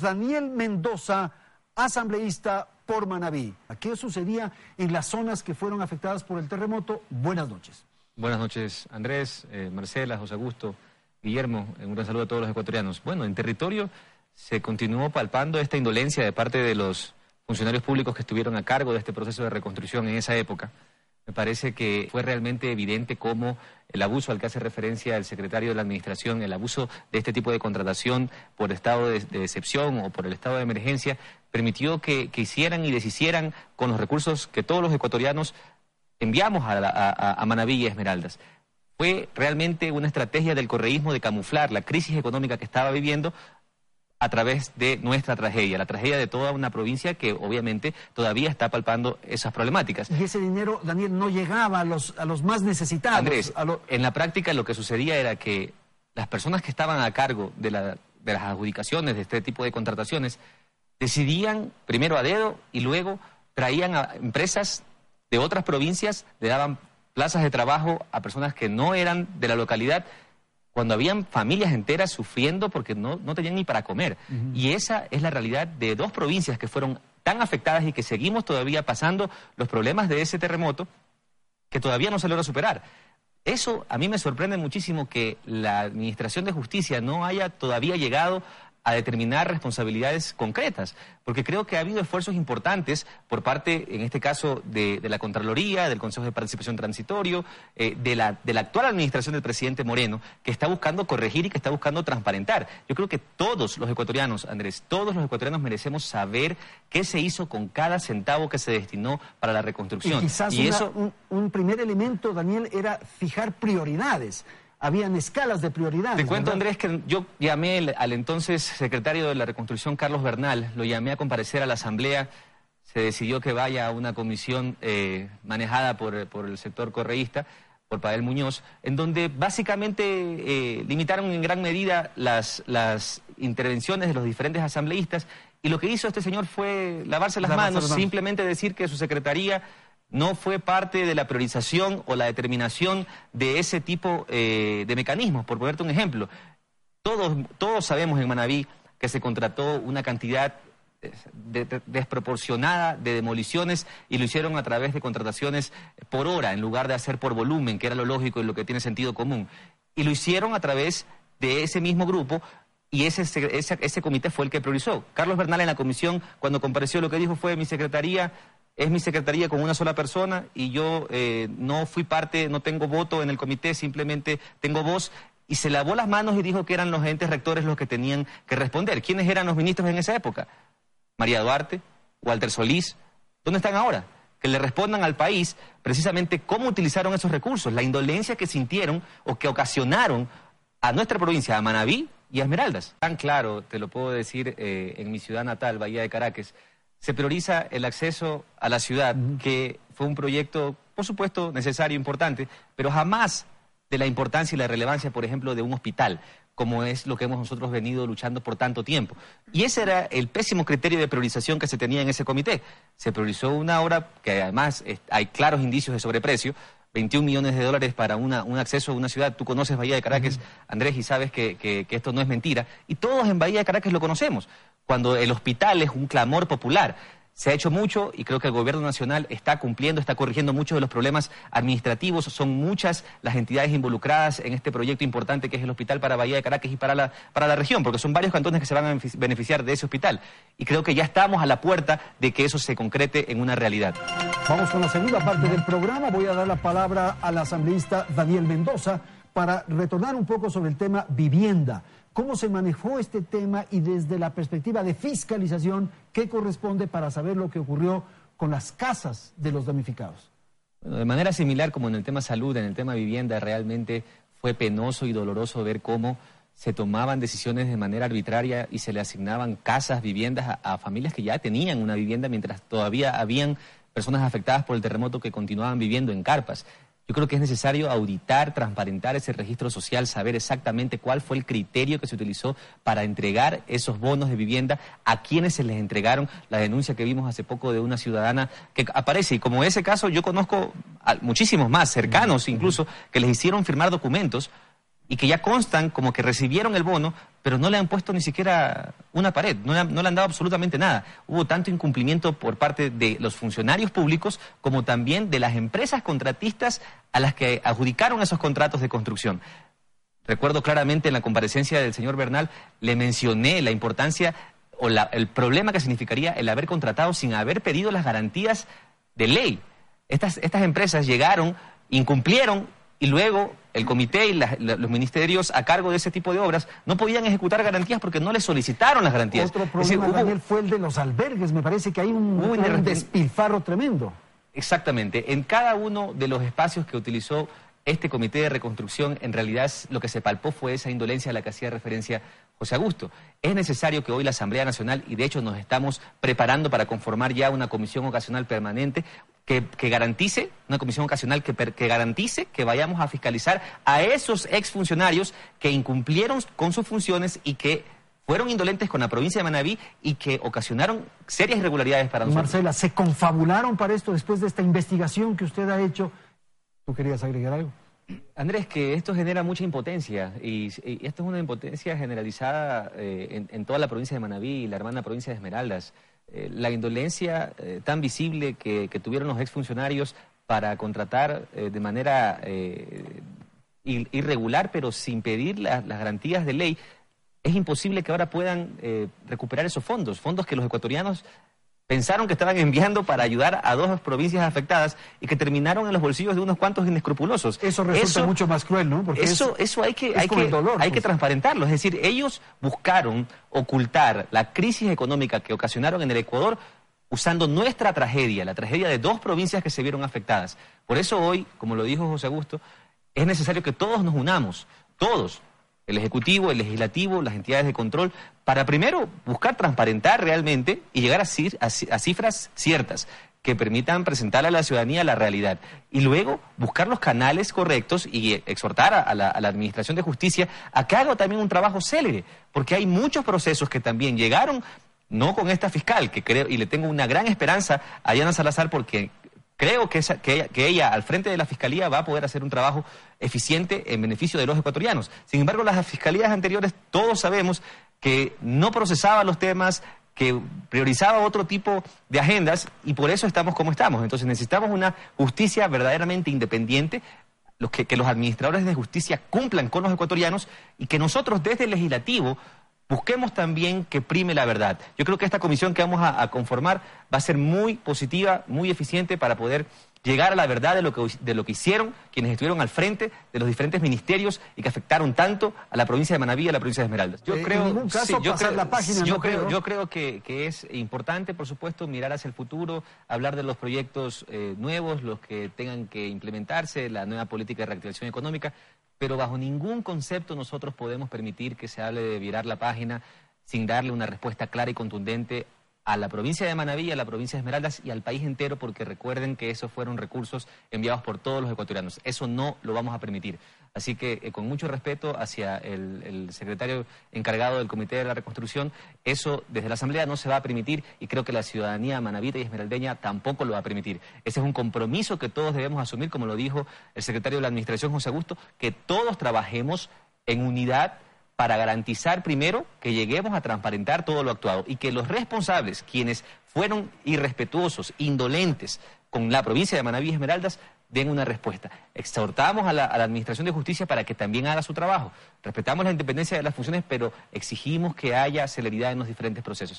Daniel Mendoza, asambleísta por Manabí. ¿Qué sucedía en las zonas que fueron afectadas por el terremoto? Buenas noches. Buenas noches, Andrés, eh, Marcela, José Augusto, Guillermo. Un gran saludo a todos los ecuatorianos. Bueno, en territorio se continuó palpando esta indolencia de parte de los funcionarios públicos que estuvieron a cargo de este proceso de reconstrucción en esa época. Me parece que fue realmente evidente cómo el abuso al que hace referencia el secretario de la Administración, el abuso de este tipo de contratación por estado de, excepción o por el estado de emergencia, permitió que, hicieran y deshicieran con los recursos que todos los ecuatorianos enviamos a, a Manaví y Esmeraldas. Fue realmente una estrategia del correísmo de camuflar la crisis económica que estaba viviendo a través de nuestra tragedia, la tragedia de toda una provincia que obviamente todavía está palpando esas problemáticas. Y ese dinero, Daniel, no llegaba a los, a los más necesitados. Andrés, en la práctica lo que sucedía era que las personas que estaban a cargo de, la, de las adjudicaciones de este tipo de contrataciones decidían primero a dedo y luego traían a empresas de otras provincias, le daban plazas de trabajo a personas que no eran de la localidad cuando habían familias enteras sufriendo porque no, tenían ni para comer. Y esa es la realidad de dos provincias que fueron tan afectadas y que seguimos todavía pasando los problemas de ese terremoto que todavía no se logra superar. Eso a mí me sorprende muchísimo que la Administración de Justicia no haya todavía llegado a determinar responsabilidades concretas, porque creo que ha habido esfuerzos importantes por parte, en este caso, de, la Contraloría, del Consejo de Participación Transitorio, eh, de, la, de la actual administración del presidente Moreno, que está buscando corregir y que está buscando transparentar. Yo creo que todos los ecuatorianos, Andrés, todos los ecuatorianos merecemos saber qué se hizo con cada centavo que se destinó para la reconstrucción. Y quizás un, un primer elemento, Daniel, era fijar prioridades habían escalas de prioridad. Te cuento, Andrés, que yo llamé al entonces secretario de la Reconstrucción, Carlos Bernal, lo llamé a comparecer a la Asamblea. Se decidió que vaya a una comisión eh, manejada por, el sector correísta, por Pavel Muñoz, en donde básicamente eh, limitaron en gran medida las, las intervenciones de los diferentes asambleístas. Y lo que hizo este señor fue lavarse las, manos, simplemente decir que su secretaría no fue parte de la priorización o la determinación de ese tipo eh, de mecanismos. Por ponerte un ejemplo, todos, todos sabemos en Manabí que se contrató una cantidad desproporcionada de demoliciones y lo hicieron a través de contrataciones por hora en lugar de hacer por volumen, que era lo lógico y lo que tiene sentido común. Y lo hicieron a través de ese mismo grupo y ese, ese, ese comité fue el que priorizó. Carlos Bernal en la comisión, cuando compareció, lo que dijo fue mi secretaría es mi secretaría con una sola persona y yo eh, no fui parte, no tengo voto en el comité, simplemente tengo voz. Y se lavó las manos y dijo que eran los entes rectores los que tenían que responder. ¿Quiénes eran los ministros en esa época? María Duarte, Walter Solís. ¿Dónde están ahora? Que le respondan al país precisamente cómo utilizaron esos recursos, la indolencia que sintieron o que ocasionaron a nuestra provincia, a Manabí y a Esmeraldas. Tan claro, te lo puedo decir, eh, en mi ciudad natal, Bahía de Caracas, se prioriza el acceso a la ciudad, que fue un proyecto, por supuesto, necesario, importante, pero jamás de la importancia y la relevancia, por ejemplo, de un hospital, como es lo que hemos nosotros venido luchando por tanto tiempo. Y ese era el pésimo criterio de priorización que se tenía en ese comité. Se priorizó una obra que además hay claros indicios de sobreprecio, 21 millones de dólares para un acceso a una ciudad. Tú conoces Bahía de Caracas, Andrés, y sabes que, que, esto no es mentira. Y todos en Bahía de Caracas lo conocemos cuando el hospital es un clamor popular. Se ha hecho mucho y creo que el gobierno nacional está cumpliendo, está corrigiendo muchos de los problemas administrativos. Son muchas las entidades involucradas en este proyecto importante que es el Hospital para Bahía de Caracas y para la, para la región, porque son varios cantones que se van a beneficiar de ese hospital. Y creo que ya estamos a la puerta de que eso se concrete en una realidad. Vamos con la segunda parte del programa. Voy a dar la palabra al asambleísta Daniel Mendoza para retornar un poco sobre el tema vivienda cómo se manejó este tema y desde la perspectiva de fiscalización, qué corresponde para saber lo que ocurrió con las casas de los damnificados. Bueno, de manera similar como en el tema salud, en el tema vivienda, realmente fue penoso y doloroso ver cómo se tomaban decisiones de manera arbitraria y se le asignaban casas, viviendas a, a familias que ya tenían una vivienda mientras todavía habían personas afectadas por el terremoto que continuaban viviendo en carpas. Yo creo que es necesario auditar, transparentar ese registro social, saber exactamente cuál fue el criterio que se utilizó para entregar esos bonos de vivienda, a quienes se les entregaron. La denuncia que vimos hace poco de una ciudadana que aparece, y como ese caso yo conozco muchísimos más, cercanos incluso, que les hicieron firmar documentos y que ya constan como que recibieron el bono, pero no le han puesto ni siquiera una pared, no le, han, no le han dado absolutamente nada. Hubo tanto incumplimiento por parte de los funcionarios públicos como también de las empresas contratistas a las que adjudicaron esos contratos de construcción. Recuerdo claramente en la comparecencia del señor Bernal, le mencioné la importancia o el problema que significaría el haber contratado sin haber pedido las garantías de ley. Estas, estas empresas llegaron, incumplieron y luego el comité y los ministerios a cargo de ese tipo de obras no podían ejecutar garantías porque no les solicitaron las garantías. Otro problema, Daniel, fue el de los albergues. Me parece que hay un, un despilfarro tremendo. Exactamente. En cada uno de los espacios que utilizó este comité de reconstrucción, en realidad lo que se palpó fue esa indolencia a la que hacía referencia José Augusto. Es necesario que hoy la Asamblea Nacional, y de hecho nos estamos preparando para conformar ya una comisión ocasional permanente, que, garantice, una comisión ocasional que, que, garantice que vayamos a fiscalizar a esos exfuncionarios que incumplieron con sus funciones y que fueron indolentes con la provincia de Manabí y que ocasionaron serias irregularidades para nosotros. Marcela, ¿se confabularon para esto después de esta investigación que usted ha hecho? ¿Tú querías agregar algo? Andrés, que esto genera mucha impotencia y, esto es una impotencia generalizada eh, en, toda la provincia de Manabí y la hermana provincia de Esmeraldas. Eh, la indolencia eh, tan visible que, tuvieron los exfuncionarios para contratar de manera irregular, pero sin pedir las garantías de ley, es imposible que ahora puedan recuperar esos fondos, fondos que los ecuatorianos pensaron que estaban enviando para ayudar a dos provincias afectadas y que terminaron en los bolsillos de unos cuantos inescrupulosos. Eso resulta mucho más cruel, ¿no? Porque eso, eso hay que, hay que, hay que pues. transparentarlo. Es decir, ellos buscaron ocultar la crisis económica que ocasionaron en el Ecuador usando nuestra tragedia, la tragedia de dos provincias que se vieron afectadas. Por eso hoy, como lo dijo José Augusto, es necesario que todos nos unamos, todos, el Ejecutivo, el Legislativo, las entidades de control, para primero buscar transparentar realmente y llegar a, cifras ciertas que permitan presentar a la ciudadanía la realidad. Y luego buscar los canales correctos y exhortar a, la, Administración de Justicia a que haga también un trabajo célere, porque hay muchos procesos que también llegaron, no con esta fiscal, que creo, y le tengo una gran esperanza a Diana Salazar, porque creo que, que, ella, al frente de la Fiscalía va a poder hacer un trabajo eficiente en beneficio de los ecuatorianos. Sin embargo, las fiscalías anteriores todos sabemos que no procesaba los temas, que priorizaba otro tipo de agendas y por eso estamos como estamos. Entonces necesitamos una justicia verdaderamente independiente, que, que los administradores de justicia cumplan con los ecuatorianos y que nosotros desde el legislativo busquemos también que prime la verdad. Yo creo que esta comisión que vamos a, conformar va a ser muy positiva, muy eficiente para poder llegar a la verdad de lo, que, de lo que hicieron quienes estuvieron al frente de los diferentes ministerios y que afectaron tanto a la provincia de Manabí y a la provincia de Esmeraldas. Yo creo, yo creo, la página, yo, creo, yo creo que, es importante, por supuesto, mirar hacia el futuro, hablar de los proyectos eh, nuevos, los que tengan que implementarse, la nueva política de reactivación económica, pero bajo ningún concepto nosotros podemos permitir que se hable de virar la página sin darle una respuesta clara y contundente a la provincia de Manaví, a la provincia de Esmeraldas y al país entero, porque recuerden que esos fueron recursos enviados por todos los ecuatorianos. Eso no lo vamos a permitir. Así que, eh, con mucho respeto hacia el, secretario encargado del Comité de la Reconstrucción, eso desde la Asamblea no se va a permitir y creo que la ciudadanía manavita y esmeraldeña tampoco lo va a permitir. Ese es un compromiso que todos debemos asumir, como lo dijo el secretario de la Administración, José Augusto, que todos trabajemos en unidad para garantizar primero que lleguemos a transparentar todo lo actuado y que los responsables, quienes fueron irrespetuosos, indolentes con la provincia de Manaví y Esmeraldas, den una respuesta. Exhortamos a la, a la, Administración de Justicia para que también haga su trabajo. Respetamos la independencia de las funciones, pero exigimos que haya celeridad en los diferentes procesos.